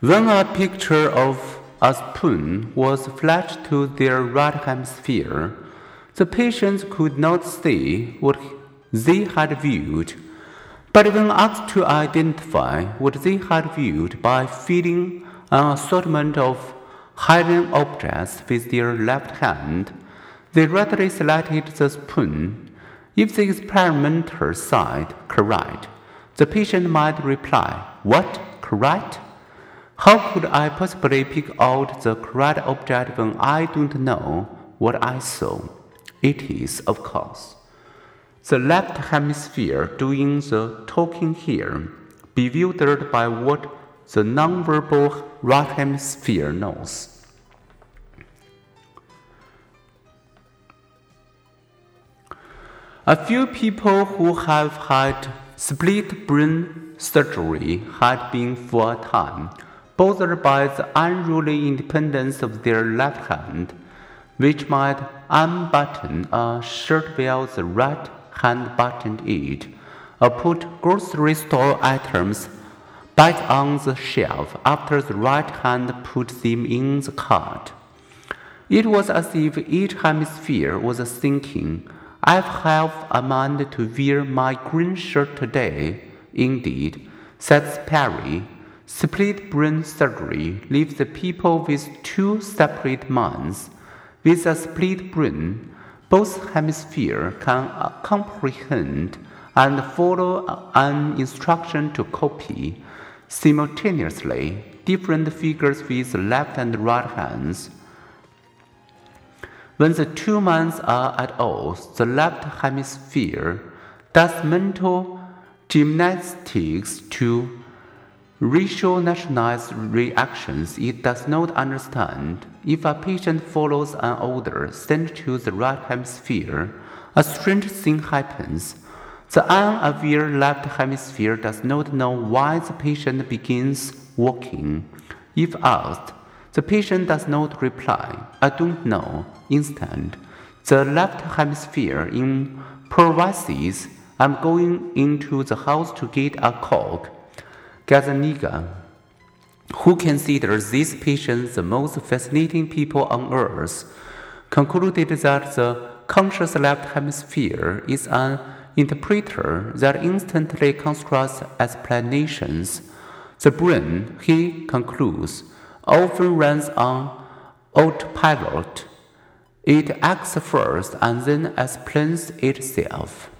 When a picture of a spoon was flashed to their right hemisphere, the patients could not see what they had viewed. But when asked to identify what they had viewed by feeling an assortment of hidden objects with their left hand, they readily selected the spoon. If the experimenter said correct, the patient might reply, What? Correct? How could I possibly pick out the correct object when I don't know what I saw? It is, of course, the left hemisphere doing the talking here, bewildered by what the nonverbal right hemisphere knows. A few people who have had split brain surgery had been for a time bothered by the unruly independence of their left hand, which might unbutton a shirt while the right hand buttoned it, or put grocery store items back on the shelf after the right hand put them in the cart. It was as if each hemisphere was thinking, I have a mind to wear my green shirt today. Indeed, said Sperry, split brain surgery leaves the people with two separate minds. With a split brain, both hemispheres can uh, comprehend and follow an instruction to copy simultaneously different figures with left and right hands. When the two minds are at odds, the left hemisphere does mental gymnastics to rationalize reactions it does not understand. If a patient follows an order sent to the right hemisphere, a strange thing happens. The unaware left hemisphere does not know why the patient begins walking. If asked, the patient does not reply, I don't know. Instead, the left hemisphere improvises, I'm going into the house to get a coke. Gazzaniga, who considers these patients the most fascinating people on earth, concluded that the conscious left hemisphere is an interpreter that instantly constructs explanations. The brain, he concludes, often runs on autopilot. It acts first and then explains itself.